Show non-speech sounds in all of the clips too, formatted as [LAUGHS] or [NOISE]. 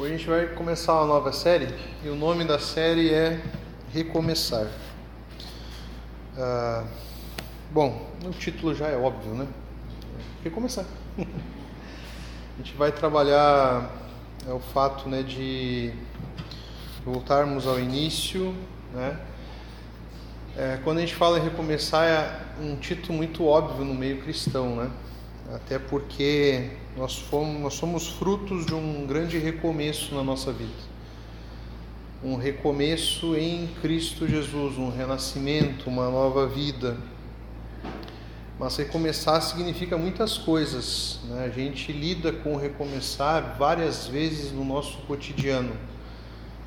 Hoje a gente vai começar uma nova série e o nome da série é Recomeçar. Ah, bom, o título já é óbvio, né? Recomeçar. [LAUGHS] a gente vai trabalhar é, o fato né, de voltarmos ao início, né? É, quando a gente fala em recomeçar é um título muito óbvio no meio cristão, né? Até porque nós, fomos, nós somos frutos de um grande recomeço na nossa vida. Um recomeço em Cristo Jesus, um renascimento, uma nova vida. Mas recomeçar significa muitas coisas. Né? A gente lida com recomeçar várias vezes no nosso cotidiano.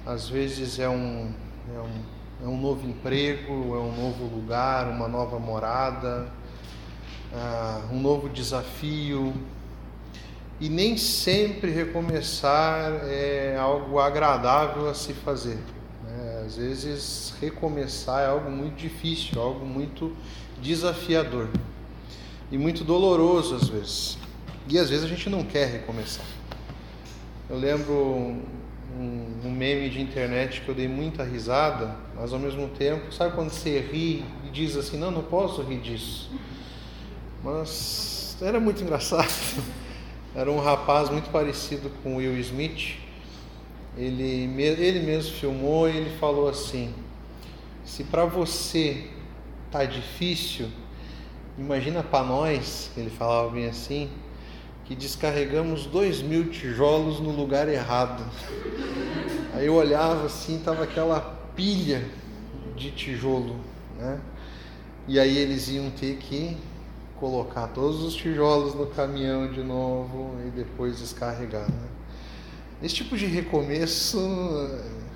Às vezes é um, é um, é um novo emprego, é um novo lugar, uma nova morada, uh, um novo desafio, e nem sempre recomeçar é algo agradável a se fazer. Né? Às vezes, recomeçar é algo muito difícil, algo muito desafiador e muito doloroso às vezes. E às vezes a gente não quer recomeçar. Eu lembro um, um, meme de internet que eu dei muita risada, mas ao mesmo tempo, sabe quando você ri e diz assim: não, não posso rir disso. Mas era muito engraçado. Era um rapaz muito parecido com Will Smith. Ele, ele mesmo filmou e ele falou assim: se para você tá difícil, imagina para nós, ele falava bem assim, que descarregamos dois mil tijolos no lugar errado. Aí eu olhava assim, tava aquela pilha de tijolo, né? E aí eles iam ter que colocar todos os tijolos no caminhão de novo e depois descarregar. Né? Esse tipo de recomeço,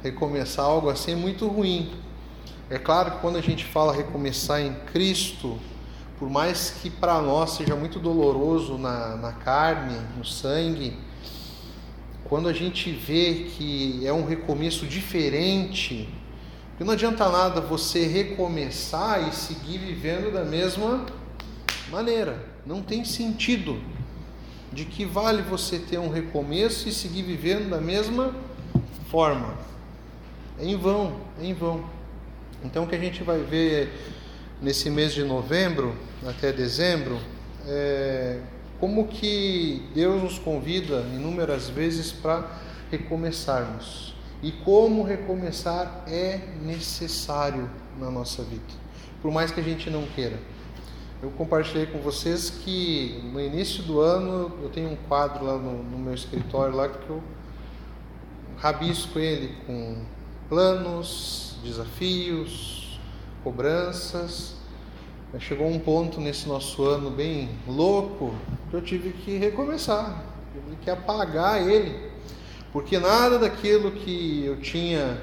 recomeçar algo assim é muito ruim. É claro que quando a gente fala recomeçar em Cristo, por mais que para nós seja muito doloroso na, na carne, no sangue, quando a gente vê que é um recomeço diferente, porque não adianta nada você recomeçar e seguir vivendo da mesma maneira. Não tem sentido. De que vale você ter um recomeço e seguir vivendo da mesma forma? É em vão, é em vão. Então, o que a gente vai ver nesse mês de novembro até dezembro é como que Deus nos convida inúmeras vezes para recomeçarmos. E como recomeçar é necessário na nossa vida, por mais que a gente não queira. Eu compartilhei com vocês que no início do ano eu tenho um quadro lá no, no meu escritório lá que eu rabisco ele com planos, desafios, cobranças. Chegou um ponto nesse nosso ano bem louco que eu tive que recomeçar, tive que apagar ele, porque nada daquilo que eu tinha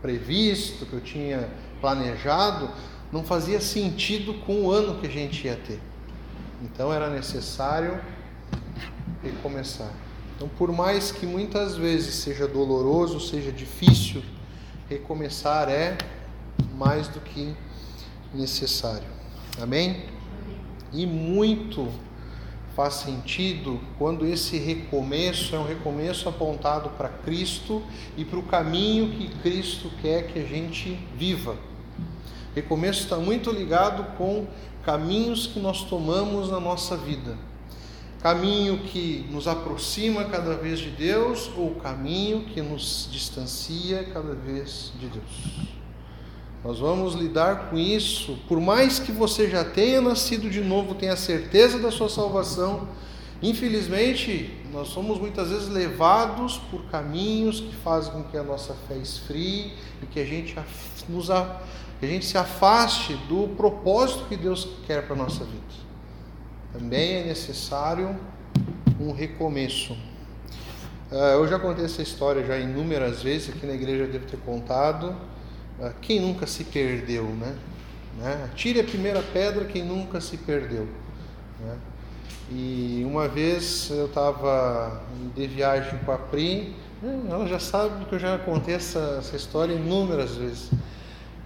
previsto, que eu tinha planejado, não fazia sentido com o ano que a gente ia ter. Então era necessário recomeçar. Então, por mais que muitas vezes seja doloroso, seja difícil, recomeçar é mais do que necessário. Amém? E muito faz sentido quando esse recomeço é um recomeço apontado para Cristo e para o caminho que Cristo quer que a gente viva. Recomeço está muito ligado com caminhos que nós tomamos na nossa vida. Caminho que nos aproxima cada vez de Deus ou caminho que nos distancia cada vez de Deus. Nós vamos lidar com isso, por mais que você já tenha nascido de novo, tenha certeza da sua salvação, infelizmente nós somos muitas vezes levados por caminhos que fazem com que a nossa fé esfrie e que a gente nos que a gente se afaste do propósito que Deus quer para a nossa vida. Também é necessário um recomeço. Ah, eu já contei essa história já inúmeras vezes aqui na igreja, devo ter contado. Ah, quem nunca se perdeu, né? né? Tire a primeira pedra quem nunca se perdeu. Né? E uma vez eu estava de viagem com a Pri, né? ela já sabe que eu já contei essa, essa história inúmeras vezes.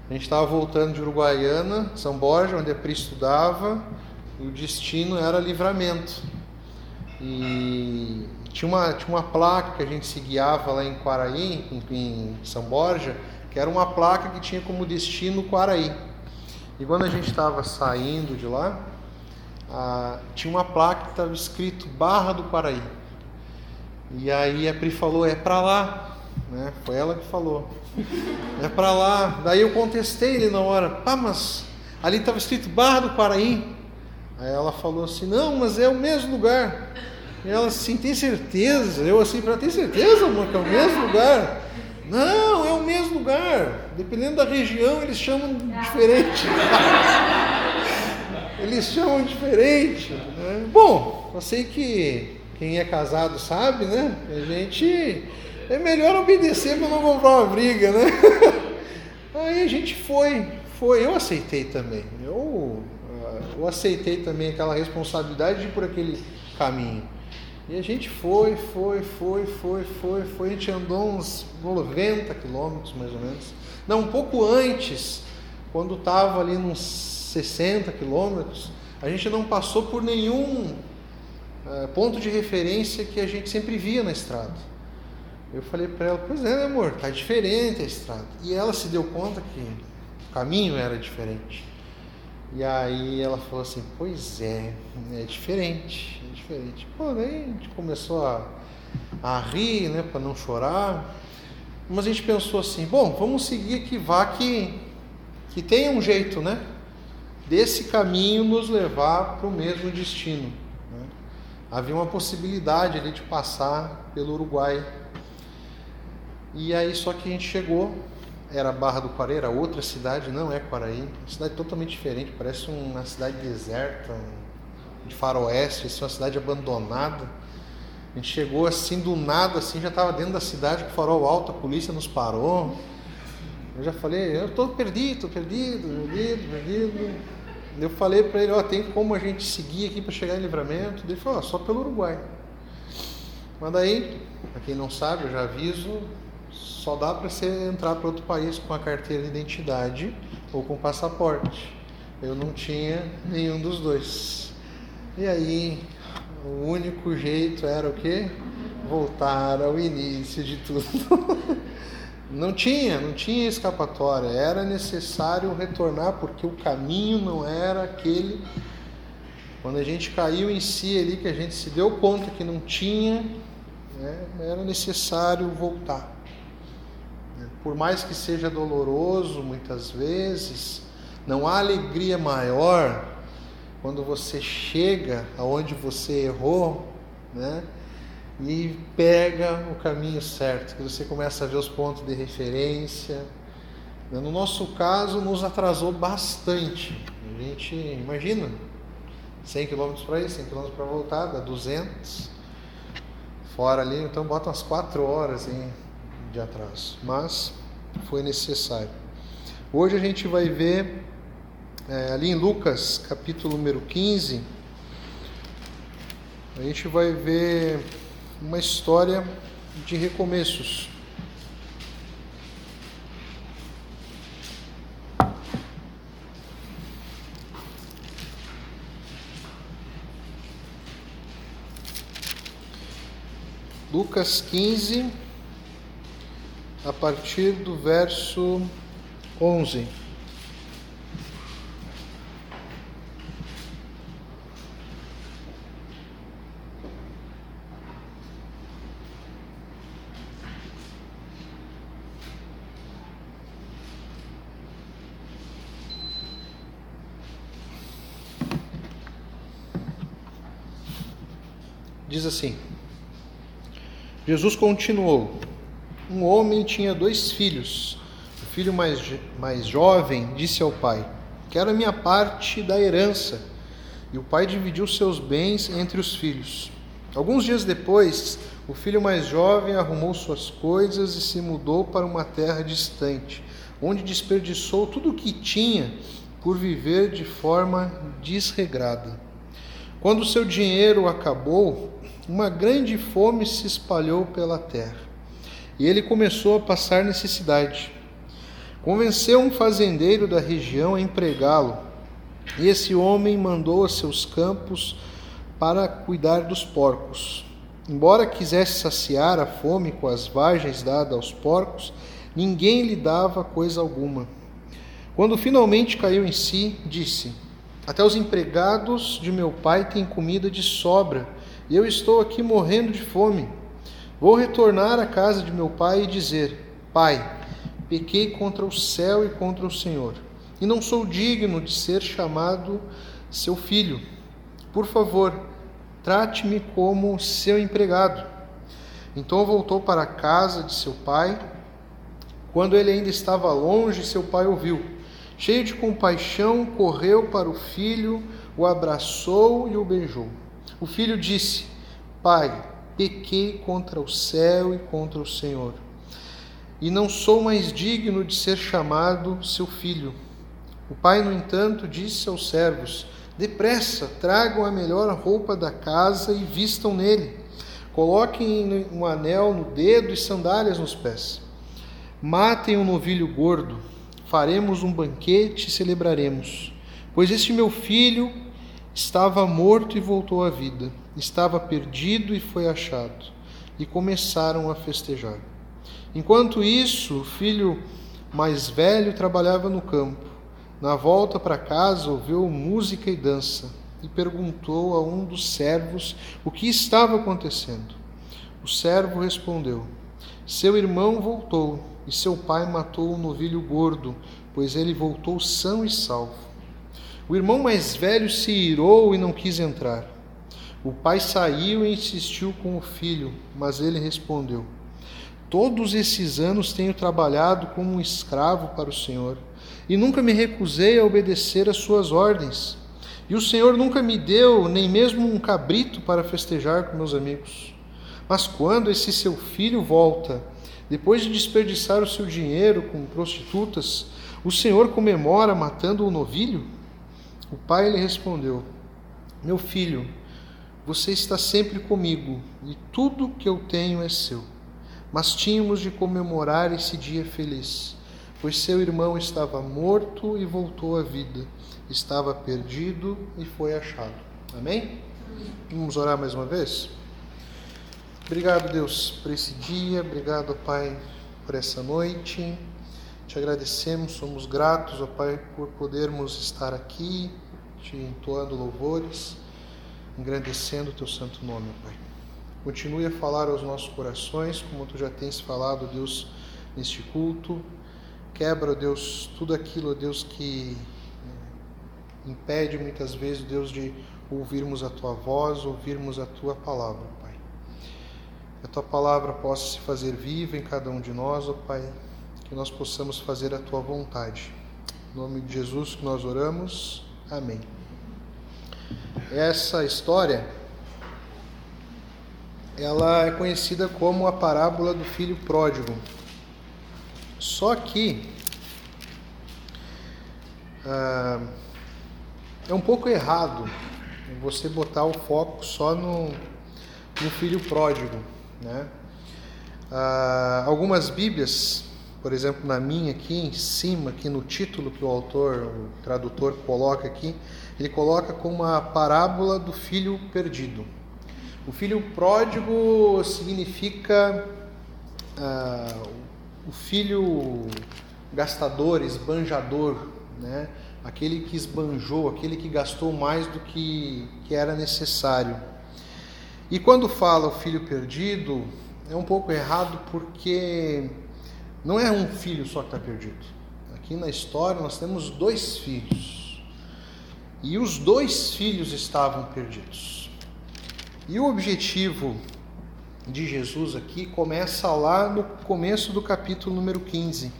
A gente estava voltando de Uruguaiana, São Borja, onde a Pri estudava, e o destino era livramento. E tinha uma, tinha uma placa que a gente se guiava lá em Quaraí, em, em São Borja, que era uma placa que tinha como destino Quaraí. E quando a gente estava saindo de lá, ah, tinha uma placa que estava escrito Barra do Quaraí. E aí a Pri falou, é para lá. Né? Foi ela que falou. É para lá. Daí eu contestei ele na hora, pá, mas ali estava escrito Barra do Quaraí. Aí ela falou assim, não, mas é o mesmo lugar. E ela assim, tem certeza? Eu assim, para ter certeza, amor, que é o mesmo lugar? Não, é o mesmo lugar. Dependendo da região, eles chamam diferente. [LAUGHS] eles chamam diferente. Né? Bom, eu sei que quem é casado sabe, né? A gente é melhor obedecer para não comprar uma briga, né? [LAUGHS] Aí a gente foi, foi, eu aceitei também. Eu, eu aceitei também aquela responsabilidade de ir por aquele caminho. E a gente foi, foi, foi, foi, foi, foi. A gente andou uns 90 quilômetros mais ou menos. Não, um pouco antes, quando estava ali nos 60 quilômetros, a gente não passou por nenhum uh, ponto de referência que a gente sempre via na estrada. Eu falei para ela, pois é, né, amor, tá diferente a estrada. E ela se deu conta que o caminho era diferente. E aí ela falou assim, pois é, é diferente, é diferente. Pô, daí a gente começou a, a rir, né, para não chorar. Mas a gente pensou assim, bom, vamos seguir que vá que, que tenha um jeito, né? Desse caminho nos levar para o mesmo destino. Né? Havia uma possibilidade ali de passar pelo Uruguai. E aí só que a gente chegou era Barra do Quaraí, era outra cidade, não é Quaraí, uma cidade totalmente diferente, parece uma cidade deserta, de faroeste, assim, uma cidade abandonada. A gente chegou assim do nada, assim, já estava dentro da cidade com farol alto, a polícia nos parou. Eu já falei, eu estou perdido, perdido, perdido, perdido. Eu falei para ele, ó, tem como a gente seguir aqui para chegar em livramento? Ele falou, só pelo Uruguai. Mas daí, para quem não sabe, eu já aviso, só dá para você entrar para outro país com a carteira de identidade ou com passaporte. Eu não tinha nenhum dos dois. E aí, o único jeito era o quê? Voltar ao início de tudo. [LAUGHS] não tinha, não tinha escapatória. Era necessário retornar porque o caminho não era aquele. Quando a gente caiu em si ali, que a gente se deu conta que não tinha, né, era necessário voltar. Por mais que seja doloroso muitas vezes, não há alegria maior quando você chega aonde você errou, né? E pega o caminho certo, que você começa a ver os pontos de referência. No nosso caso, nos atrasou bastante. A gente, imagina, 100 km para ir, 100 km para voltar, dá 200. Fora ali, então bota umas 4 horas, hein? De atraso, mas foi necessário. Hoje a gente vai ver é, ali em Lucas, capítulo número 15, a gente vai ver uma história de recomeços. Lucas 15, a partir do verso 11. Diz assim: Jesus continuou um homem tinha dois filhos. O filho mais, mais jovem disse ao pai: Quero a minha parte da herança. E o pai dividiu seus bens entre os filhos. Alguns dias depois, o filho mais jovem arrumou suas coisas e se mudou para uma terra distante, onde desperdiçou tudo o que tinha por viver de forma desregrada. Quando seu dinheiro acabou, uma grande fome se espalhou pela terra e ele começou a passar necessidade. Convenceu um fazendeiro da região a empregá-lo, e esse homem mandou a seus campos para cuidar dos porcos. Embora quisesse saciar a fome com as vagens dadas aos porcos, ninguém lhe dava coisa alguma. Quando finalmente caiu em si, disse: Até os empregados de meu pai têm comida de sobra, e eu estou aqui morrendo de fome. Vou retornar à casa de meu pai e dizer: Pai, pequei contra o céu e contra o Senhor, e não sou digno de ser chamado seu filho. Por favor, trate-me como seu empregado. Então voltou para a casa de seu pai. Quando ele ainda estava longe, seu pai ouviu. Cheio de compaixão, correu para o filho, o abraçou e o beijou. O filho disse: Pai, pequei contra o céu e contra o Senhor, e não sou mais digno de ser chamado seu filho. O pai, no entanto, disse aos servos: Depressa, tragam a melhor roupa da casa e vistam nele. Coloquem um anel no dedo e sandálias nos pés. Matem um novilho gordo. Faremos um banquete e celebraremos. Pois este meu filho estava morto e voltou à vida, estava perdido e foi achado. E começaram a festejar. Enquanto isso, o filho mais velho trabalhava no campo. Na volta para casa, ouviu música e dança e perguntou a um dos servos o que estava acontecendo. O servo respondeu: Seu irmão voltou e seu pai matou um novilho gordo, pois ele voltou são e salvo. O irmão mais velho se irou e não quis entrar. O pai saiu e insistiu com o filho, mas ele respondeu: Todos esses anos tenho trabalhado como um escravo para o Senhor e nunca me recusei a obedecer às suas ordens. E o Senhor nunca me deu nem mesmo um cabrito para festejar com meus amigos. Mas quando esse seu filho volta, depois de desperdiçar o seu dinheiro com prostitutas, o Senhor comemora matando o novilho? O pai lhe respondeu: Meu filho, você está sempre comigo e tudo que eu tenho é seu. Mas tínhamos de comemorar esse dia feliz pois seu irmão estava morto e voltou à vida, estava perdido e foi achado. Amém? Vamos orar mais uma vez? Obrigado, Deus, por esse dia, obrigado, Pai, por essa noite. Te agradecemos, somos gratos, ó Pai, por podermos estar aqui, te entoando louvores, engrandecendo o teu santo nome, Pai. Continue a falar aos nossos corações, como tu já tens falado, Deus, neste culto. Quebra, Deus, tudo aquilo, Deus, que eh, impede muitas vezes, Deus, de ouvirmos a tua voz, ouvirmos a tua palavra, Pai. Que a tua palavra possa se fazer viva em cada um de nós, ó Pai, que nós possamos fazer a tua vontade. Em nome de Jesus que nós oramos. Amém. Essa história ela é conhecida como a parábola do filho pródigo. Só que ah, é um pouco errado você botar o foco só no, no filho pródigo. Né? Ah, algumas Bíblias, por exemplo, na minha aqui em cima, aqui no título que o autor, o tradutor coloca aqui, ele coloca como a parábola do filho perdido. O filho pródigo significa ah, o filho gastador, esbanjador, né? aquele que esbanjou, aquele que gastou mais do que, que era necessário. E quando fala o filho perdido, é um pouco errado porque não é um filho só que está perdido. Aqui na história nós temos dois filhos. E os dois filhos estavam perdidos. E o objetivo de Jesus aqui começa lá no começo do capítulo número 15.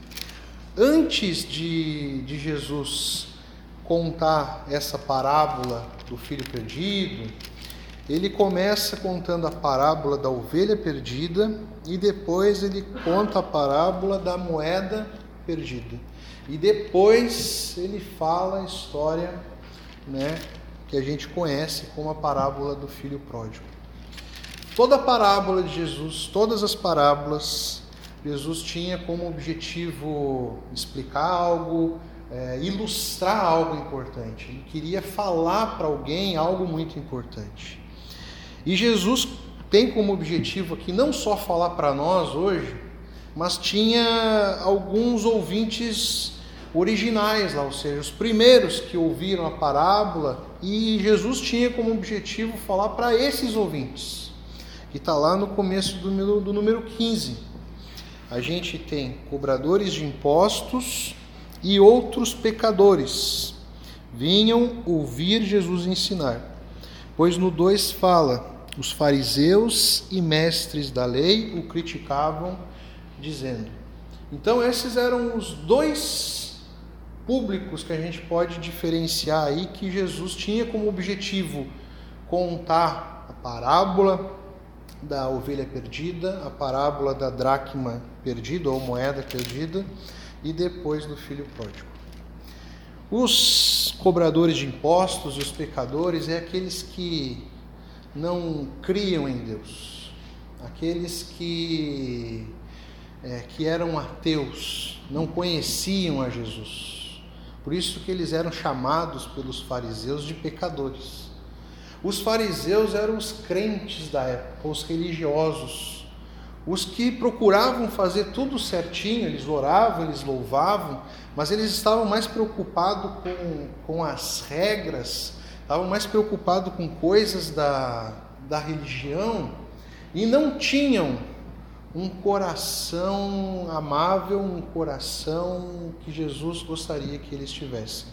Antes de, de Jesus contar essa parábola do filho perdido, ele começa contando a parábola da ovelha perdida e depois ele conta a parábola da moeda perdida. E depois ele fala a história né, que a gente conhece como a parábola do filho pródigo. Toda a parábola de Jesus, todas as parábolas, Jesus tinha como objetivo explicar algo, é, ilustrar algo importante. Ele queria falar para alguém algo muito importante. E Jesus tem como objetivo aqui não só falar para nós hoje, mas tinha alguns ouvintes originais lá, ou seja, os primeiros que ouviram a parábola, e Jesus tinha como objetivo falar para esses ouvintes, que está lá no começo do do número 15. A gente tem cobradores de impostos e outros pecadores vinham ouvir Jesus ensinar. Pois no 2 fala: os fariseus e mestres da lei o criticavam, dizendo. Então, esses eram os dois públicos que a gente pode diferenciar aí que Jesus tinha como objetivo contar a parábola da ovelha perdida, a parábola da dracma perdida ou moeda perdida e depois do filho pródigo. Os cobradores de impostos e os pecadores é aqueles que não criam em Deus, aqueles que, é, que eram ateus, não conheciam a Jesus. Por isso que eles eram chamados pelos fariseus de pecadores. Os fariseus eram os crentes da época, os religiosos, os que procuravam fazer tudo certinho, eles oravam, eles louvavam, mas eles estavam mais preocupados com, com as regras, estavam mais preocupados com coisas da, da religião e não tinham um coração amável, um coração que Jesus gostaria que eles tivessem.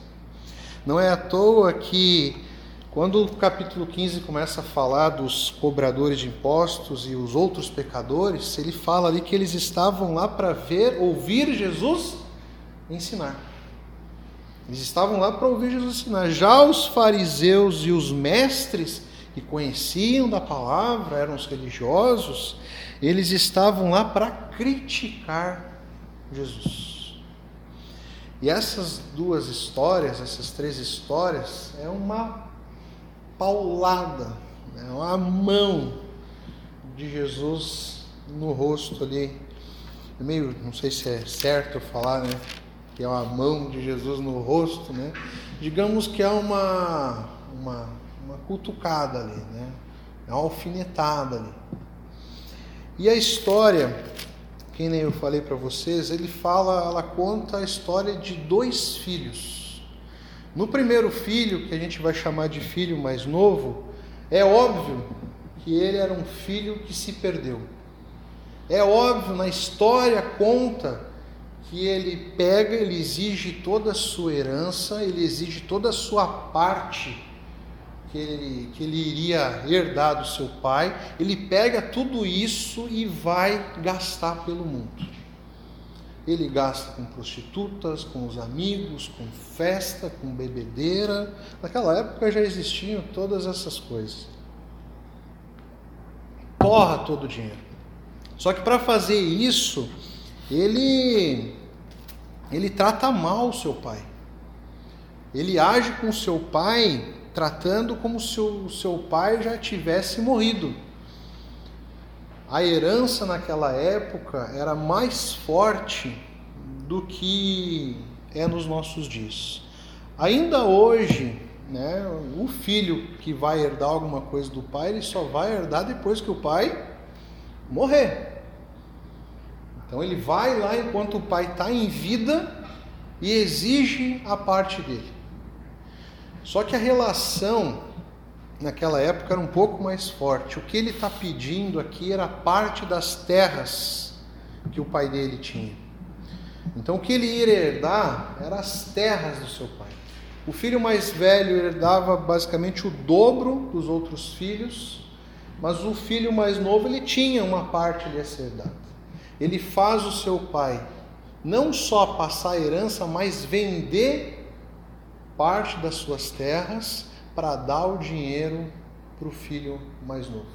Não é à toa que quando o capítulo 15 começa a falar dos cobradores de impostos e os outros pecadores, ele fala ali que eles estavam lá para ver, ouvir Jesus ensinar. Eles estavam lá para ouvir Jesus ensinar. Já os fariseus e os mestres que conheciam da palavra, eram os religiosos, eles estavam lá para criticar Jesus. E essas duas histórias, essas três histórias, é uma paulada, né? uma mão de Jesus no rosto ali. É meio, não sei se é certo falar, né? Que é uma mão de Jesus no rosto, né? Digamos que é uma, uma, uma cutucada ali, né? É uma alfinetada ali. E a história, quem nem eu falei para vocês, ele fala, ela conta a história de dois filhos no primeiro filho, que a gente vai chamar de filho mais novo, é óbvio que ele era um filho que se perdeu. É óbvio, na história conta que ele pega, ele exige toda a sua herança, ele exige toda a sua parte que ele, que ele iria herdar do seu pai, ele pega tudo isso e vai gastar pelo mundo. Ele gasta com prostitutas, com os amigos, com festa, com bebedeira. Naquela época já existiam todas essas coisas. Porra todo o dinheiro. Só que para fazer isso, ele ele trata mal o seu pai. Ele age com o seu pai tratando como se o seu pai já tivesse morrido a herança naquela época era mais forte do que é nos nossos dias. Ainda hoje, né, o filho que vai herdar alguma coisa do pai, ele só vai herdar depois que o pai morrer. Então ele vai lá enquanto o pai está em vida e exige a parte dele. Só que a relação naquela época era um pouco mais forte. O que ele está pedindo aqui era parte das terras que o pai dele tinha. Então o que ele ia herdar eram as terras do seu pai. O filho mais velho herdava basicamente o dobro dos outros filhos, mas o filho mais novo ele tinha uma parte ser dada. Ele faz o seu pai não só passar a herança, mas vender parte das suas terras para dar o dinheiro para o filho mais novo.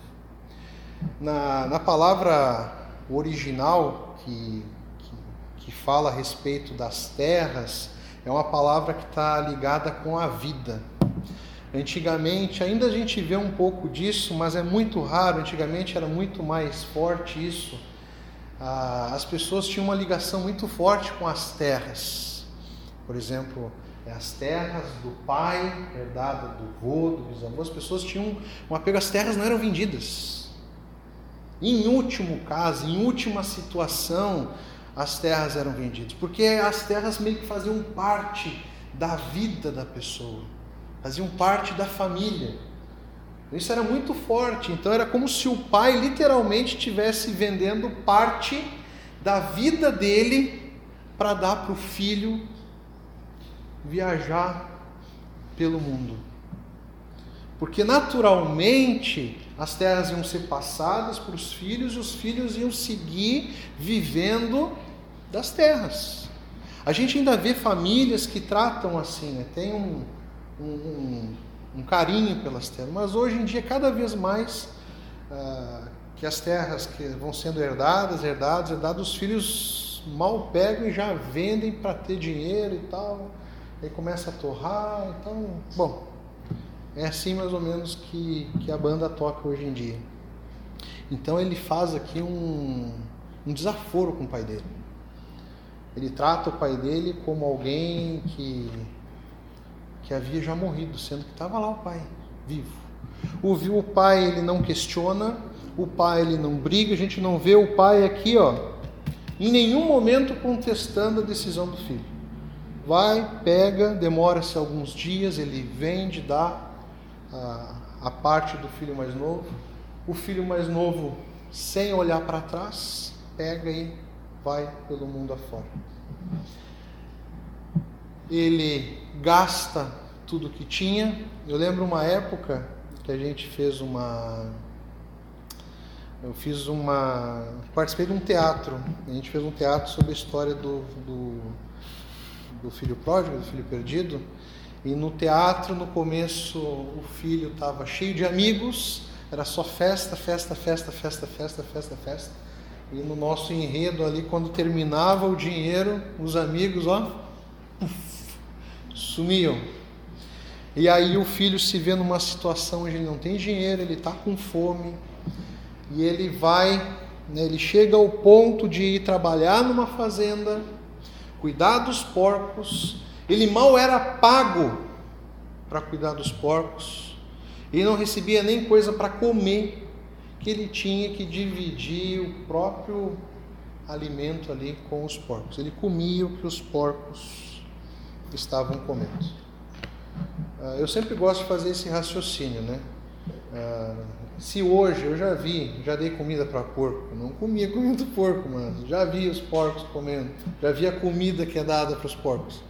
Na, na palavra original que, que, que fala a respeito das terras, é uma palavra que está ligada com a vida. Antigamente, ainda a gente vê um pouco disso, mas é muito raro. Antigamente era muito mais forte isso. Ah, as pessoas tinham uma ligação muito forte com as terras. Por exemplo, é as terras do pai, herdada do vô, do bisavô, as pessoas tinham um apego, as terras não eram vendidas. Em último caso, em última situação, as terras eram vendidas, porque as terras meio que faziam parte da vida da pessoa, faziam parte da família. Isso era muito forte, então era como se o pai literalmente estivesse vendendo parte da vida dele para dar para o filho viajar pelo mundo. Porque naturalmente as terras iam ser passadas para os filhos e os filhos iam seguir vivendo das terras. A gente ainda vê famílias que tratam assim, né? tem um, um, um, carinho pelas terras, mas hoje em dia, cada vez mais, ah, que as terras que vão sendo herdadas, herdadas, herdadas, os filhos mal pegam e já vendem para ter dinheiro e tal, aí começa a torrar, então, bom, é assim mais ou menos que, que a banda toca hoje em dia. Então ele faz aqui um, um desaforo com o pai dele. Ele trata o pai dele como alguém que, que havia já morrido, sendo que estava lá o pai, vivo. O, o pai ele não questiona, o pai ele não briga, a gente não vê o pai aqui, ó, em nenhum momento contestando a decisão do filho. Vai, pega, demora-se alguns dias, ele vende, dá a, a parte do filho mais novo. O filho mais novo, sem olhar para trás, pega e vai pelo mundo afora. Ele gasta tudo que tinha. Eu lembro uma época que a gente fez uma eu fiz uma. participei de um teatro. A gente fez um teatro sobre a história do, do, do filho pródigo, do filho perdido. E no teatro, no começo, o filho estava cheio de amigos, era só festa, festa, festa, festa, festa, festa, festa. E no nosso enredo ali, quando terminava o dinheiro, os amigos, ó, sumiam. E aí o filho se vê numa situação onde ele não tem dinheiro, ele está com fome, e ele vai, né, ele chega ao ponto de ir trabalhar numa fazenda, cuidar dos porcos, ele mal era pago para cuidar dos porcos, ele não recebia nem coisa para comer, que ele tinha que dividir o próprio alimento ali com os porcos. Ele comia o que os porcos estavam comendo. Ah, eu sempre gosto de fazer esse raciocínio, né? Ah, se hoje eu já vi, já dei comida para porco, não comia comida do porco, mas já vi os porcos comendo, já vi a comida que é dada para os porcos.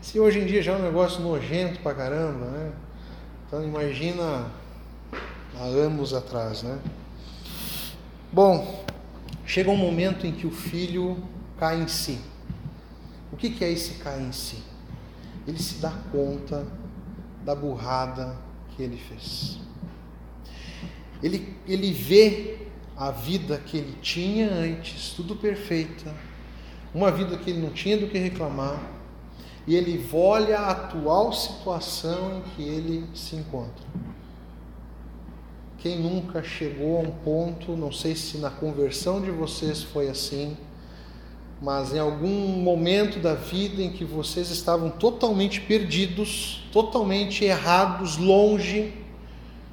Se hoje em dia já é um negócio nojento pra caramba, né? Então imagina há anos atrás, né? Bom, chega um momento em que o filho cai em si. O que, que é esse cair em si? Ele se dá conta da burrada que ele fez. Ele, ele vê a vida que ele tinha antes, tudo perfeita, uma vida que ele não tinha do que reclamar, e ele olha a atual situação em que ele se encontra. Quem nunca chegou a um ponto, não sei se na conversão de vocês foi assim, mas em algum momento da vida em que vocês estavam totalmente perdidos, totalmente errados, longe,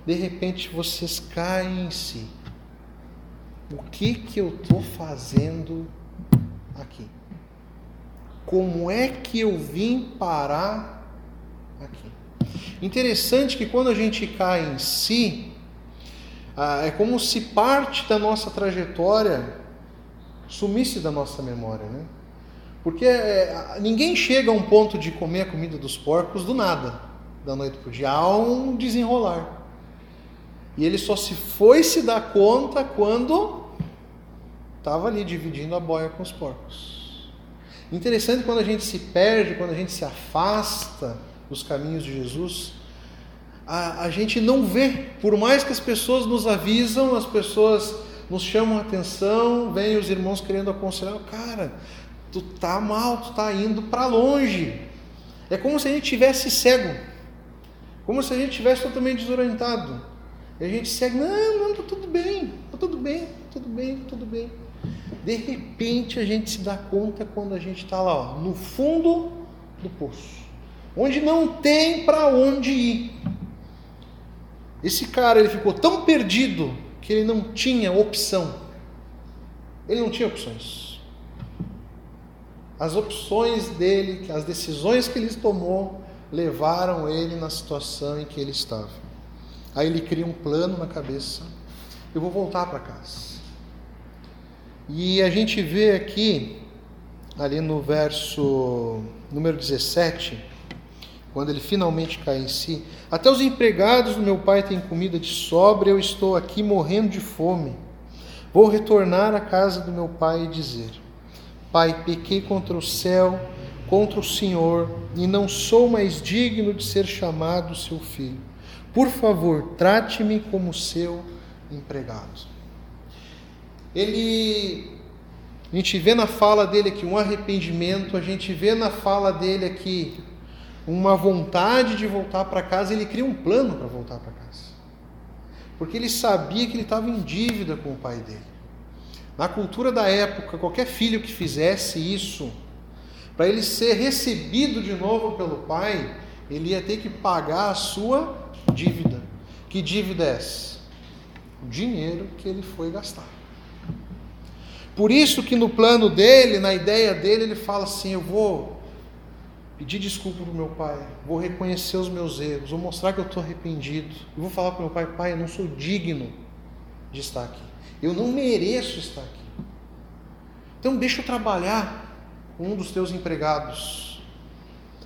de repente vocês caem em si. O que que eu estou fazendo aqui? Como é que eu vim parar aqui? Interessante que quando a gente cai em si, ah, é como se parte da nossa trajetória sumisse da nossa memória, né? Porque é, ninguém chega a um ponto de comer a comida dos porcos do nada, da noite para o dia. Há um desenrolar. E ele só se foi se dar conta quando estava ali dividindo a boia com os porcos. Interessante quando a gente se perde, quando a gente se afasta dos caminhos de Jesus, a, a gente não vê, por mais que as pessoas nos avisam, as pessoas nos chamam a atenção, vêm os irmãos querendo aconselhar, cara, tu tá mal, tu tá indo para longe. É como se a gente tivesse cego, como se a gente tivesse totalmente desorientado. E a gente segue, não, não, tá tudo bem, tá tudo bem, tudo bem, tudo bem. De repente a gente se dá conta quando a gente está lá, ó, no fundo do poço, onde não tem para onde ir. Esse cara ele ficou tão perdido porque ele não tinha opção. Ele não tinha opções. As opções dele, as decisões que ele tomou, levaram ele na situação em que ele estava. Aí ele cria um plano na cabeça: eu vou voltar para casa. E a gente vê aqui, ali no verso número 17, quando ele finalmente cai em si: Até os empregados do meu pai têm comida de sobra, eu estou aqui morrendo de fome. Vou retornar à casa do meu pai e dizer: Pai, pequei contra o céu, contra o Senhor, e não sou mais digno de ser chamado seu filho. Por favor, trate-me como seu empregado. Ele a gente vê na fala dele aqui um arrependimento, a gente vê na fala dele aqui uma vontade de voltar para casa, ele cria um plano para voltar para casa. Porque ele sabia que ele estava em dívida com o pai dele. Na cultura da época, qualquer filho que fizesse isso, para ele ser recebido de novo pelo pai, ele ia ter que pagar a sua dívida. Que dívida é essa? O dinheiro que ele foi gastar. Por isso que no plano dele, na ideia dele, ele fala assim: eu vou pedir desculpa para o meu pai, vou reconhecer os meus erros, vou mostrar que eu estou arrependido, vou falar para o meu pai: pai, eu não sou digno de estar aqui, eu não mereço estar aqui. Então deixa eu trabalhar com um dos teus empregados,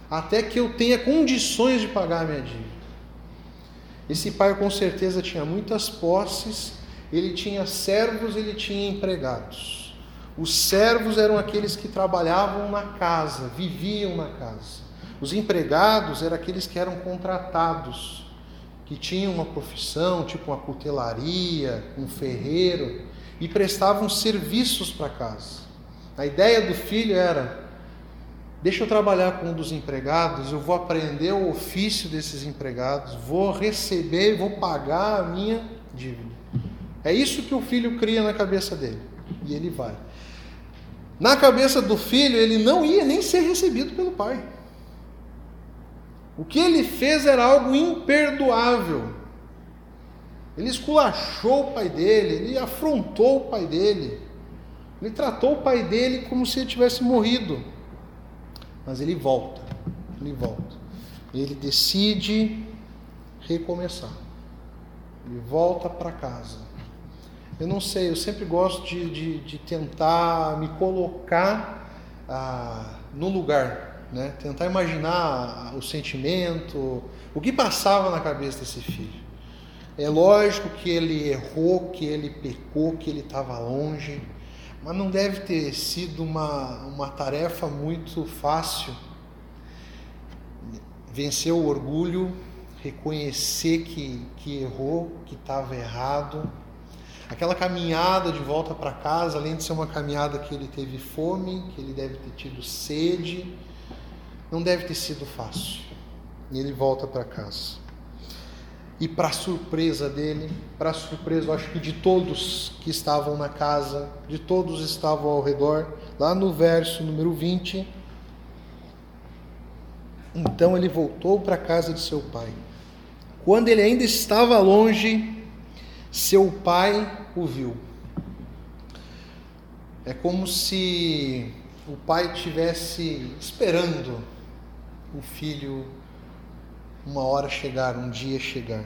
até que eu tenha condições de pagar a minha dívida. Esse pai com certeza tinha muitas posses, ele tinha servos, ele tinha empregados. Os servos eram aqueles que trabalhavam na casa, viviam na casa. Os empregados eram aqueles que eram contratados, que tinham uma profissão, tipo uma cutelaria, um ferreiro, e prestavam serviços para casa. A ideia do filho era: deixa eu trabalhar com um dos empregados, eu vou aprender o ofício desses empregados, vou receber vou pagar a minha dívida. É isso que o filho cria na cabeça dele. E ele vai. Na cabeça do filho, ele não ia nem ser recebido pelo pai. O que ele fez era algo imperdoável. Ele esculachou o pai dele, ele afrontou o pai dele, ele tratou o pai dele como se ele tivesse morrido. Mas ele volta, ele volta. Ele decide recomeçar. Ele volta para casa. Eu não sei, eu sempre gosto de, de, de tentar me colocar ah, no lugar, né? tentar imaginar o sentimento, o que passava na cabeça desse filho. É lógico que ele errou, que ele pecou, que ele estava longe, mas não deve ter sido uma, uma tarefa muito fácil vencer o orgulho, reconhecer que, que errou, que estava errado Aquela caminhada de volta para casa, além de ser uma caminhada que ele teve fome, que ele deve ter tido sede, não deve ter sido fácil. E ele volta para casa. E para surpresa dele, para surpresa, eu acho que de todos que estavam na casa, de todos estavam ao redor, lá no verso número 20, então ele voltou para a casa de seu pai. Quando ele ainda estava longe, seu pai o viu. É como se o pai tivesse esperando o filho uma hora chegar, um dia chegar.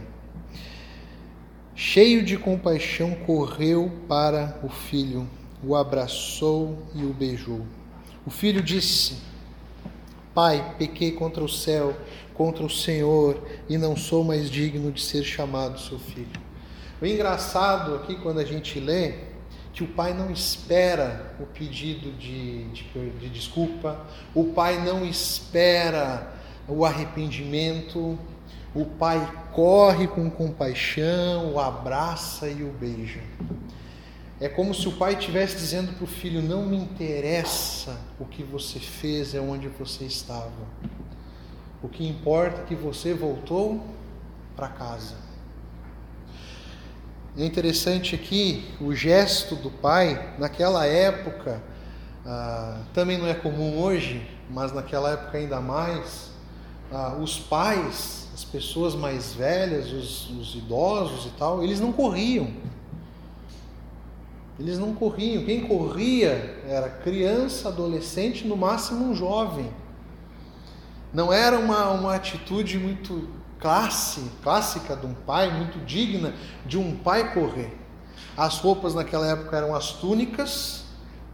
Cheio de compaixão, correu para o filho, o abraçou e o beijou. O filho disse: Pai, pequei contra o céu, contra o Senhor, e não sou mais digno de ser chamado seu filho. O engraçado aqui, quando a gente lê, que o pai não espera o pedido de, de, de desculpa, o pai não espera o arrependimento, o pai corre com compaixão, o abraça e o beija. É como se o pai estivesse dizendo para o filho: Não me interessa o que você fez, é onde você estava. O que importa é que você voltou para casa. É interessante aqui o gesto do pai, naquela época, ah, também não é comum hoje, mas naquela época ainda mais, ah, os pais, as pessoas mais velhas, os, os idosos e tal, eles não corriam. Eles não corriam. Quem corria era criança, adolescente, no máximo um jovem. Não era uma, uma atitude muito classe, clássica de um pai, muito digna de um pai correr. As roupas naquela época eram as túnicas.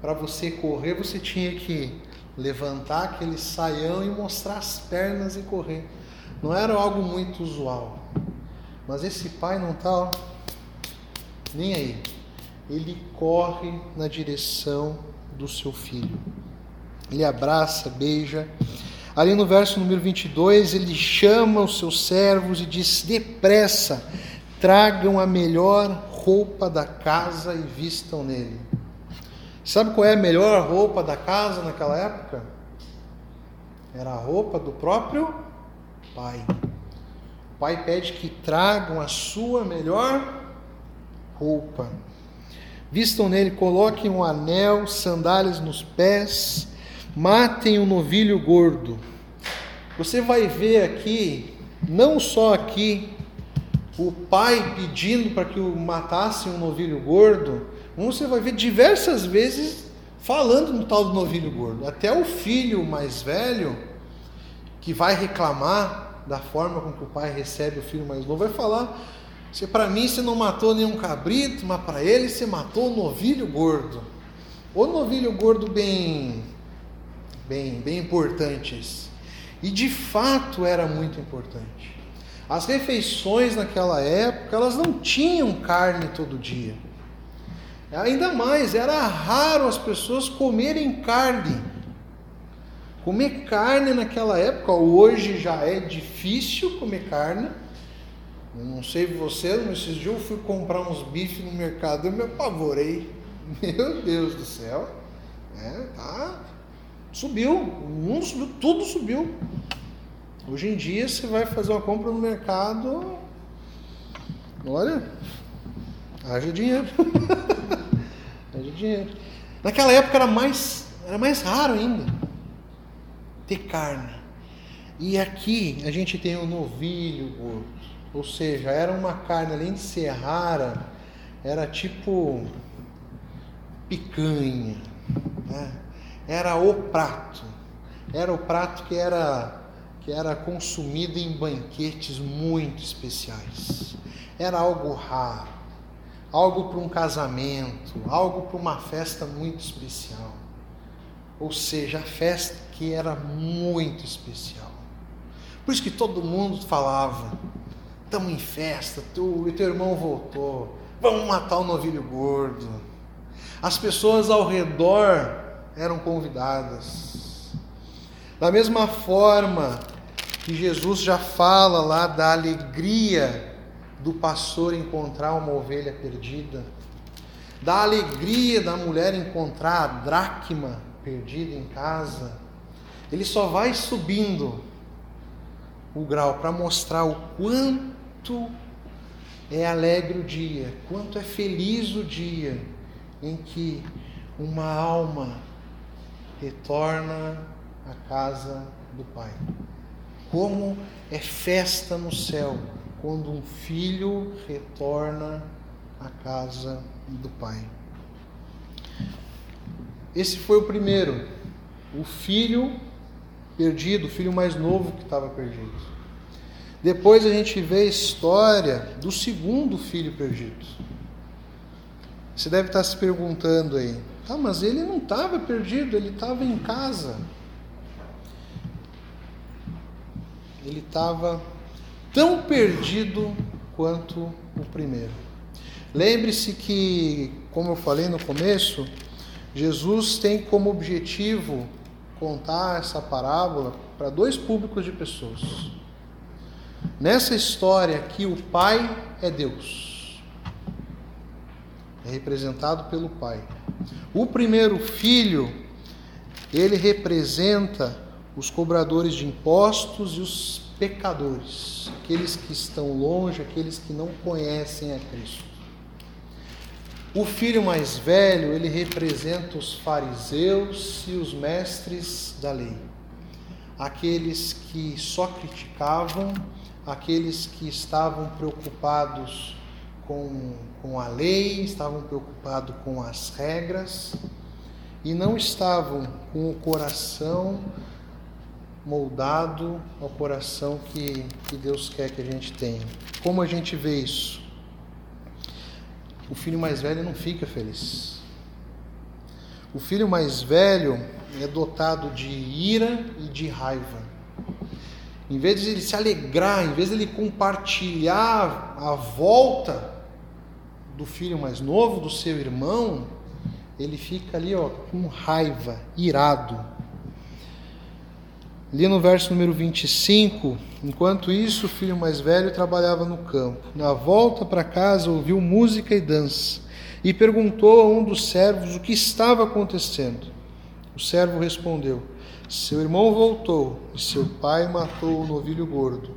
Para você correr, você tinha que levantar aquele saião e mostrar as pernas e correr. Não era algo muito usual. Mas esse pai não está nem aí ele corre na direção do seu filho. Ele abraça, beija. Ali no verso número 22, ele chama os seus servos e diz: Depressa, tragam a melhor roupa da casa e vistam nele. Sabe qual é a melhor roupa da casa naquela época? Era a roupa do próprio pai. O pai pede que tragam a sua melhor roupa. Vistam nele, coloquem um anel, sandálias nos pés, matem o um novilho gordo. Você vai ver aqui, não só aqui, o pai pedindo para que o matassem um novilho gordo, você vai ver diversas vezes falando no tal do novilho gordo. Até o filho mais velho, que vai reclamar da forma com que o pai recebe o filho mais novo, vai falar se para mim você não matou nenhum cabrito, mas para ele você matou um novilho gordo. O novilho gordo bem, bem, bem importantes. E de fato era muito importante. As refeições naquela época, elas não tinham carne todo dia. Ainda mais, era raro as pessoas comerem carne. Comer carne naquela época, hoje já é difícil comer carne eu não sei você, mas esses dias eu fui comprar uns bifes no mercado, eu me apavorei. [LAUGHS] Meu Deus do céu. É, tá. Subiu, o mundo subiu, tudo subiu. Hoje em dia você vai fazer uma compra no mercado, olha, haja dinheiro. [LAUGHS] haja dinheiro. Naquela época era mais, era mais raro ainda ter carne. E aqui a gente tem o novilho. Ou seja, era uma carne, além de ser rara, era tipo picanha. Né? Era o prato. Era o prato que era, que era consumido em banquetes muito especiais. Era algo raro. Algo para um casamento, algo para uma festa muito especial. Ou seja, a festa que era muito especial. Por isso que todo mundo falava, estamos em festa, tu e teu irmão voltou, vamos matar o novilho gordo. As pessoas ao redor eram convidadas. Da mesma forma que Jesus já fala lá da alegria do pastor encontrar uma ovelha perdida, da alegria da mulher encontrar a dracma perdida em casa, ele só vai subindo o grau para mostrar o quanto é alegre o dia, quanto é feliz o dia em que uma alma retorna à casa do Pai. Como é festa no céu quando um filho retorna à casa do Pai. Esse foi o primeiro, o filho perdido, o filho mais novo que estava perdido. Depois a gente vê a história do segundo filho perdido. Você deve estar se perguntando aí, tá, mas ele não estava perdido, ele estava em casa. Ele estava tão perdido quanto o primeiro. Lembre-se que, como eu falei no começo, Jesus tem como objetivo contar essa parábola para dois públicos de pessoas. Nessa história aqui, o Pai é Deus. É representado pelo Pai. O primeiro filho, ele representa os cobradores de impostos e os pecadores, aqueles que estão longe, aqueles que não conhecem a Cristo. O filho mais velho, ele representa os fariseus e os mestres da lei, aqueles que só criticavam aqueles que estavam preocupados com, com a lei, estavam preocupados com as regras e não estavam com o coração moldado ao coração que, que Deus quer que a gente tenha. Como a gente vê isso? O filho mais velho não fica feliz. O filho mais velho é dotado de ira e de raiva. Em vez de ele se alegrar, em vez de ele compartilhar a volta do filho mais novo, do seu irmão, ele fica ali ó, com raiva, irado. Ali no verso número 25, enquanto isso, o filho mais velho trabalhava no campo. Na volta para casa, ouviu música e dança e perguntou a um dos servos o que estava acontecendo. O servo respondeu: Seu irmão voltou e seu pai matou o novilho gordo,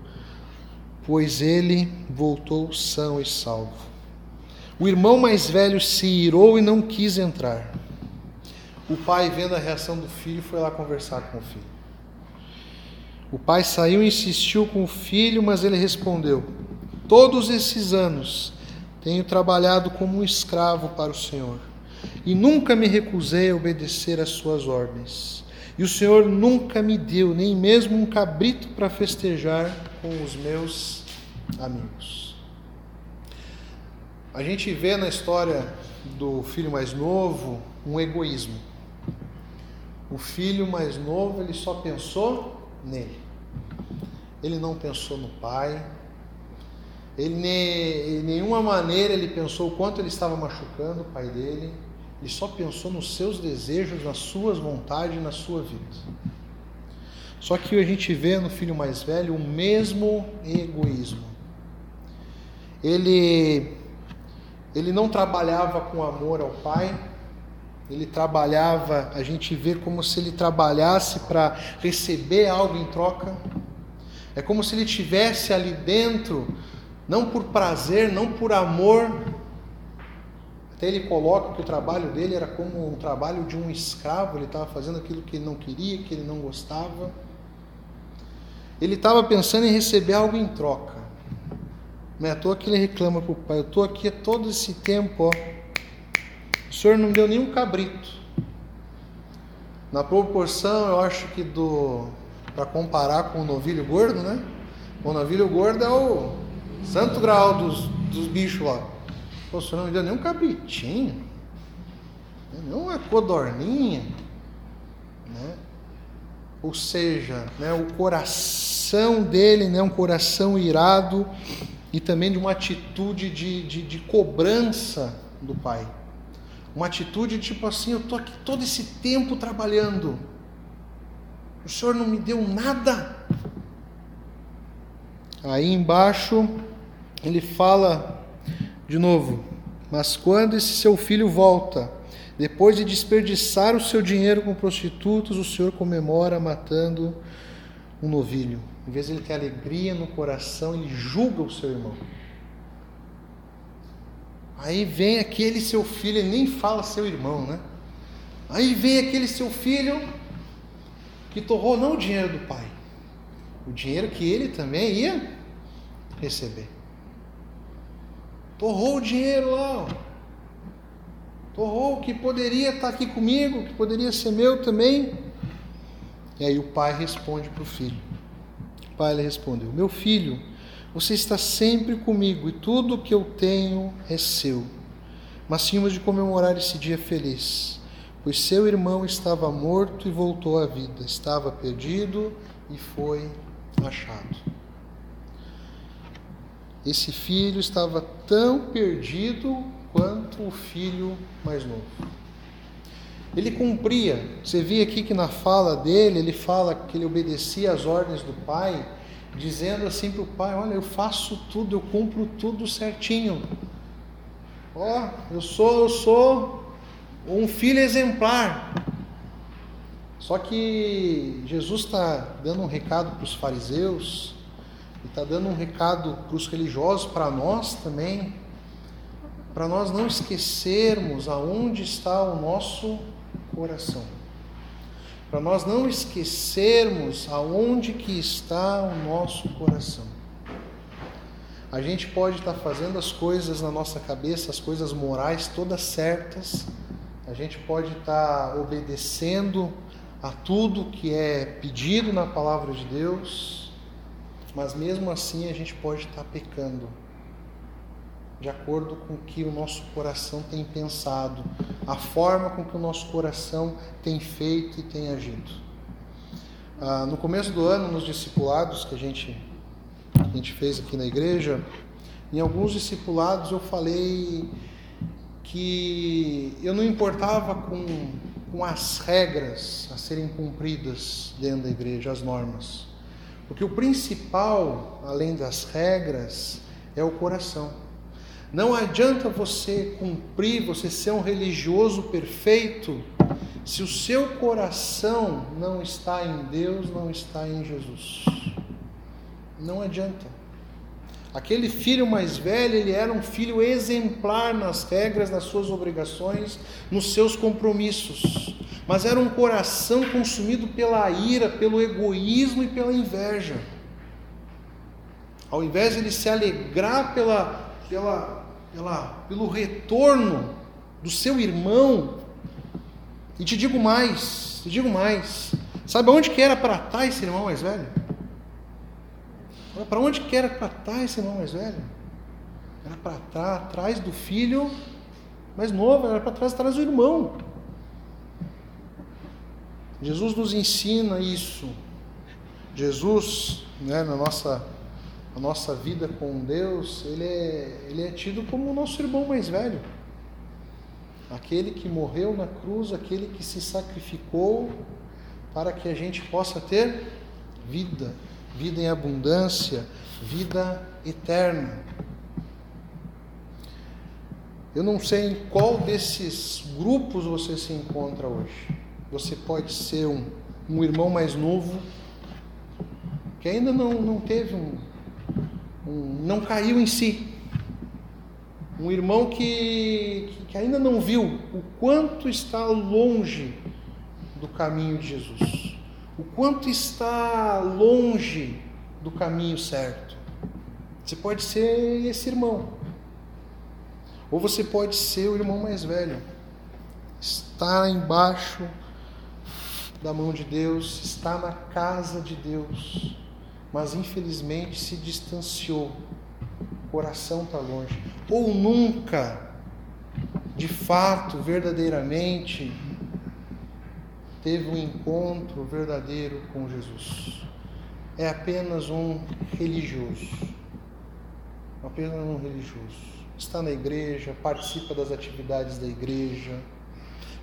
pois ele voltou são e salvo. O irmão mais velho se irou e não quis entrar. O pai, vendo a reação do filho, foi lá conversar com o filho. O pai saiu e insistiu com o filho, mas ele respondeu: Todos esses anos tenho trabalhado como um escravo para o Senhor e nunca me recusei a obedecer às suas ordens. E o Senhor nunca me deu nem mesmo um cabrito para festejar com os meus amigos. A gente vê na história do filho mais novo um egoísmo. O filho mais novo, ele só pensou nele. Ele não pensou no pai. Ele, em nenhuma maneira ele pensou o quanto ele estava machucando o pai dele. Ele só pensou nos seus desejos, nas suas vontades, na sua vida. Só que a gente vê no filho mais velho o mesmo egoísmo. Ele ele não trabalhava com amor ao pai, ele trabalhava, a gente vê como se ele trabalhasse para receber algo em troca. É como se ele tivesse ali dentro, não por prazer, não por amor. Até ele coloca que o trabalho dele era como um trabalho de um escravo, ele estava fazendo aquilo que ele não queria, que ele não gostava. Ele estava pensando em receber algo em troca. Não é à toa que ele reclama para o pai: Eu estou aqui todo esse tempo, ó o Senhor não deu nenhum cabrito. Na proporção, eu acho que do para comparar com o novilho gordo, né? O novilho gordo é o santo grau dos, dos bichos lá. o Senhor não me deu nenhum cabritinho, uma codorninha, né? Ou seja, né, o coração dele, né, um coração irado e também de uma atitude de, de, de cobrança do pai. Uma atitude tipo assim: eu estou aqui todo esse tempo trabalhando, o senhor não me deu nada. Aí embaixo ele fala de novo: Mas quando esse seu filho volta, depois de desperdiçar o seu dinheiro com prostitutas, o senhor comemora matando um novilho. Em vez de ele ter alegria no coração, ele julga o seu irmão. Aí vem aquele seu filho, ele nem fala seu irmão, né? Aí vem aquele seu filho que torrou não o dinheiro do pai, o dinheiro que ele também ia receber. Torrou o dinheiro lá, ó. torrou o que poderia estar aqui comigo, que poderia ser meu também. E aí o pai responde para o filho. Pai ele respondeu: Meu filho, você está sempre comigo e tudo o que eu tenho é seu. Mas tínhamos de comemorar esse dia feliz, pois seu irmão estava morto e voltou à vida, estava perdido e foi achado. Esse filho estava tão perdido quanto o filho mais novo. Ele cumpria, você vê aqui que na fala dele, ele fala que ele obedecia às ordens do pai dizendo assim para o pai: Olha, eu faço tudo, eu cumpro tudo certinho. Ó, oh, eu sou, eu sou um filho exemplar. Só que Jesus está dando um recado para os fariseus, e está dando um recado para os religiosos, para nós também, para nós não esquecermos aonde está o nosso coração para nós não esquecermos aonde que está o nosso coração. A gente pode estar fazendo as coisas na nossa cabeça, as coisas morais todas certas. A gente pode estar obedecendo a tudo que é pedido na palavra de Deus, mas mesmo assim a gente pode estar pecando de acordo com o que o nosso coração tem pensado, a forma com que o nosso coração tem feito e tem agido. Ah, no começo do ano, nos discipulados que a gente, que a gente fez aqui na igreja, em alguns discipulados eu falei que eu não importava com, com as regras a serem cumpridas dentro da igreja, as normas. Porque o principal, além das regras, é o coração. Não adianta você cumprir, você ser um religioso perfeito, se o seu coração não está em Deus, não está em Jesus. Não adianta. Aquele filho mais velho, ele era um filho exemplar nas regras, nas suas obrigações, nos seus compromissos. Mas era um coração consumido pela ira, pelo egoísmo e pela inveja. Ao invés de ele se alegrar pela pela, pela, pelo retorno do seu irmão. E te digo mais, te digo mais. Sabe onde que era para estar esse irmão mais velho? Para onde que era para estar esse irmão mais velho? Era para estar atrás do filho mais novo, era para trás atrás do irmão. Jesus nos ensina isso. Jesus, né, na nossa a nossa vida com Deus, ele é, ele é tido como o nosso irmão mais velho. Aquele que morreu na cruz, aquele que se sacrificou para que a gente possa ter vida, vida em abundância, vida eterna. Eu não sei em qual desses grupos você se encontra hoje. Você pode ser um, um irmão mais novo, que ainda não, não teve um, não caiu em si. Um irmão que, que ainda não viu o quanto está longe do caminho de Jesus, o quanto está longe do caminho certo. Você pode ser esse irmão, ou você pode ser o irmão mais velho, está embaixo da mão de Deus, está na casa de Deus mas infelizmente se distanciou. O coração está longe. Ou nunca, de fato, verdadeiramente, teve um encontro verdadeiro com Jesus. É apenas um religioso. Apenas um religioso. Está na igreja, participa das atividades da igreja,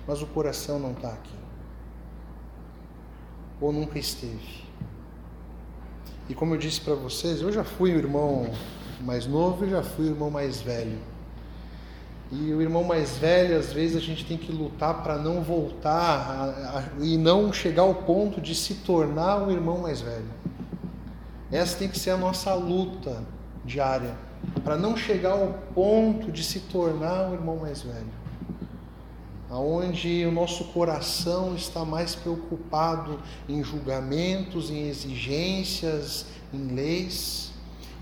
mas o coração não está aqui. Ou nunca esteve. E como eu disse para vocês, eu já fui o irmão mais novo e já fui o irmão mais velho. E o irmão mais velho, às vezes, a gente tem que lutar para não voltar a, a, e não chegar ao ponto de se tornar o irmão mais velho. Essa tem que ser a nossa luta diária, para não chegar ao ponto de se tornar o irmão mais velho aonde o nosso coração está mais preocupado em julgamentos, em exigências, em leis,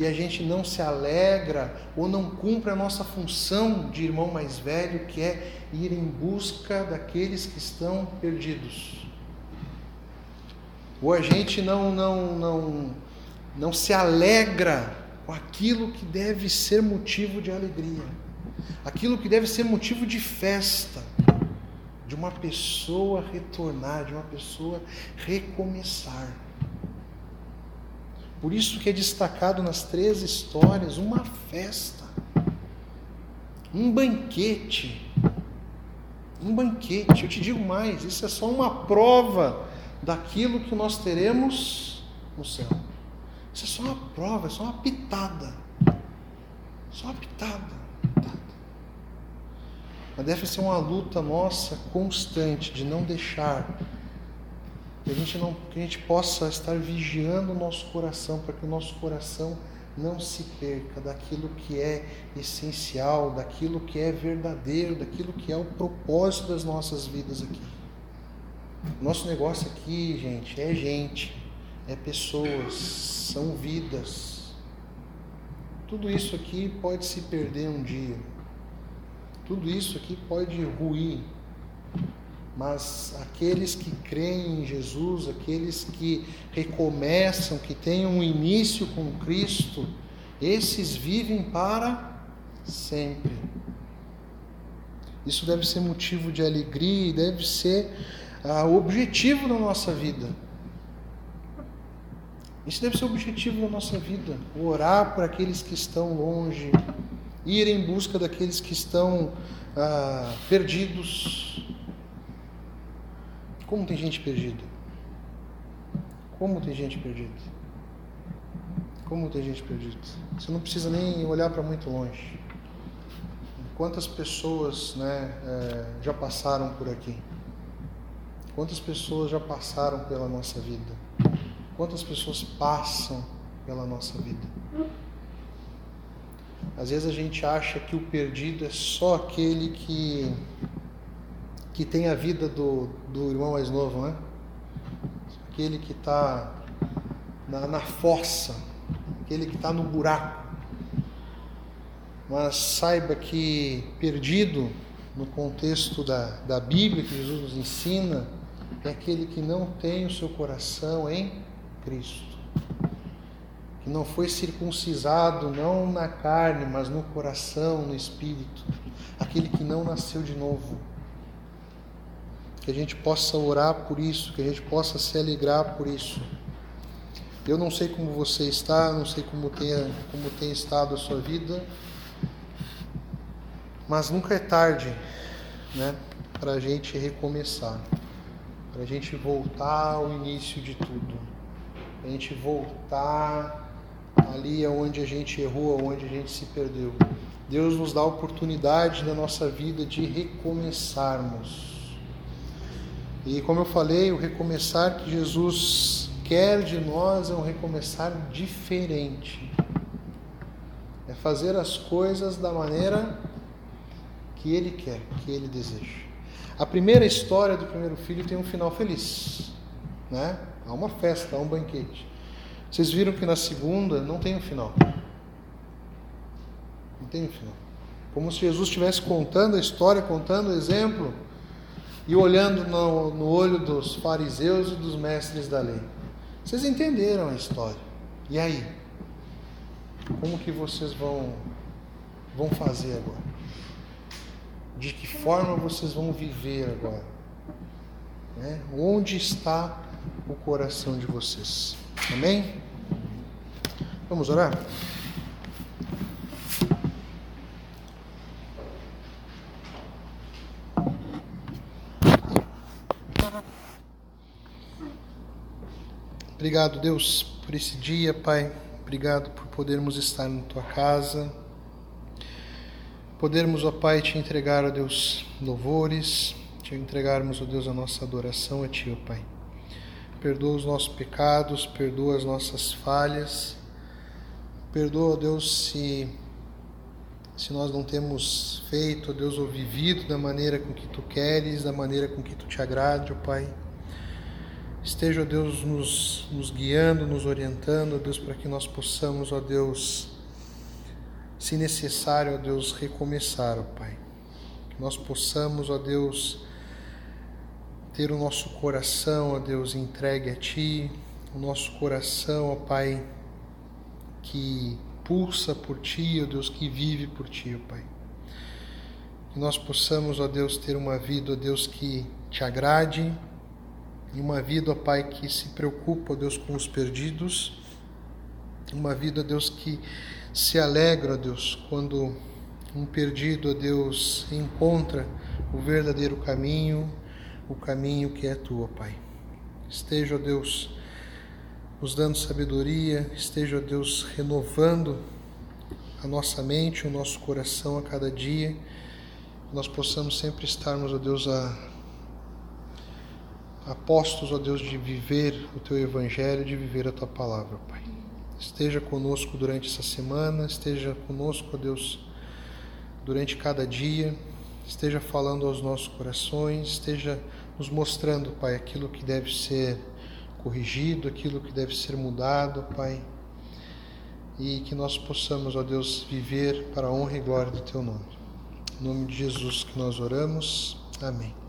e a gente não se alegra ou não cumpre a nossa função de irmão mais velho, que é ir em busca daqueles que estão perdidos. Ou a gente não não não não se alegra com aquilo que deve ser motivo de alegria, aquilo que deve ser motivo de festa de uma pessoa retornar, de uma pessoa recomeçar. Por isso que é destacado nas três histórias uma festa, um banquete. Um banquete, eu te digo mais, isso é só uma prova daquilo que nós teremos no céu. Isso é só uma prova, é só uma pitada. Só uma pitada. Mas deve ser uma luta nossa constante de não deixar que a gente não que a gente possa estar vigiando o nosso coração para que o nosso coração não se perca daquilo que é essencial, daquilo que é verdadeiro, daquilo que é o propósito das nossas vidas aqui. Nosso negócio aqui, gente, é gente, é pessoas, são vidas. Tudo isso aqui pode se perder um dia. Tudo isso aqui pode ruir. Mas aqueles que creem em Jesus, aqueles que recomeçam, que têm um início com Cristo, esses vivem para sempre. Isso deve ser motivo de alegria e deve ser ah, o objetivo da nossa vida. Isso deve ser o objetivo da nossa vida: orar por aqueles que estão longe, ir em busca daqueles que estão ah, perdidos. Como tem gente perdida? Como tem gente perdida? Como tem gente perdida? Você não precisa nem olhar para muito longe. Quantas pessoas né, é, já passaram por aqui? Quantas pessoas já passaram pela nossa vida? Quantas pessoas passam pela nossa vida? Às vezes a gente acha que o perdido é só aquele que que tem a vida do, do irmão mais novo, né? Aquele que está na, na fossa, aquele que está no buraco. Mas saiba que perdido, no contexto da, da Bíblia que Jesus nos ensina, é aquele que não tem o seu coração em Cristo. Que não foi circuncisado não na carne, mas no coração, no espírito. Aquele que não nasceu de novo. Que a gente possa orar por isso, que a gente possa se alegrar por isso. Eu não sei como você está, não sei como tem, como tem estado a sua vida, mas nunca é tarde né, para a gente recomeçar, para a gente voltar ao início de tudo a gente voltar ali aonde a gente errou, aonde a gente se perdeu. Deus nos dá a oportunidade na nossa vida de recomeçarmos. E como eu falei, o recomeçar que Jesus quer de nós é um recomeçar diferente. É fazer as coisas da maneira que Ele quer, que Ele deseja. A primeira história do primeiro filho tem um final feliz, né? Há uma festa, há um banquete. Vocês viram que na segunda não tem um final. Não tem um final. Como se Jesus estivesse contando a história, contando o exemplo e olhando no, no olho dos fariseus e dos mestres da lei. Vocês entenderam a história. E aí? Como que vocês vão, vão fazer agora? De que forma vocês vão viver agora? Né? Onde está o coração de vocês. Amém? Vamos orar? Obrigado, Deus, por esse dia, Pai. Obrigado por podermos estar na tua casa. Podermos, ó Pai, te entregar, ó Deus, louvores, te entregarmos, ó Deus, a nossa adoração a Ti, ó Pai perdoa os nossos pecados, perdoa as nossas falhas. Perdoa, Deus, se, se nós não temos feito, Deus, ou vivido da maneira com que Tu queres, da maneira com que Tu te agrade, ó Pai. Esteja, Deus, nos, nos guiando, nos orientando, Deus, para que nós possamos, ó Deus, se necessário, ó Deus, recomeçar, ó Pai. Que nós possamos, ó Deus, ter o nosso coração, ó Deus, entregue a Ti, o nosso coração, ó Pai, que pulsa por Ti, ó Deus, que vive por Ti, ó Pai. Que nós possamos, ó Deus, ter uma vida, ó Deus, que Te agrade, e uma vida, ó Pai, que se preocupa, ó Deus, com os perdidos, uma vida, ó Deus, que se alegra, ó Deus, quando um perdido, ó Deus, encontra o verdadeiro caminho, o caminho que é tua, Pai. Esteja, ó Deus, nos dando sabedoria, esteja, ó Deus, renovando a nossa mente, o nosso coração a cada dia, nós possamos sempre estarmos, ó Deus, a, apostos, ó Deus, de viver o Teu Evangelho, de viver a Tua palavra, Pai. Esteja conosco durante essa semana, esteja conosco, ó Deus, durante cada dia, esteja falando aos nossos corações, esteja nos mostrando, Pai, aquilo que deve ser corrigido, aquilo que deve ser mudado, Pai. e que nós possamos, ó Deus, viver para a honra e glória do Teu nome. Em nome de Jesus que nós oramos. Amém.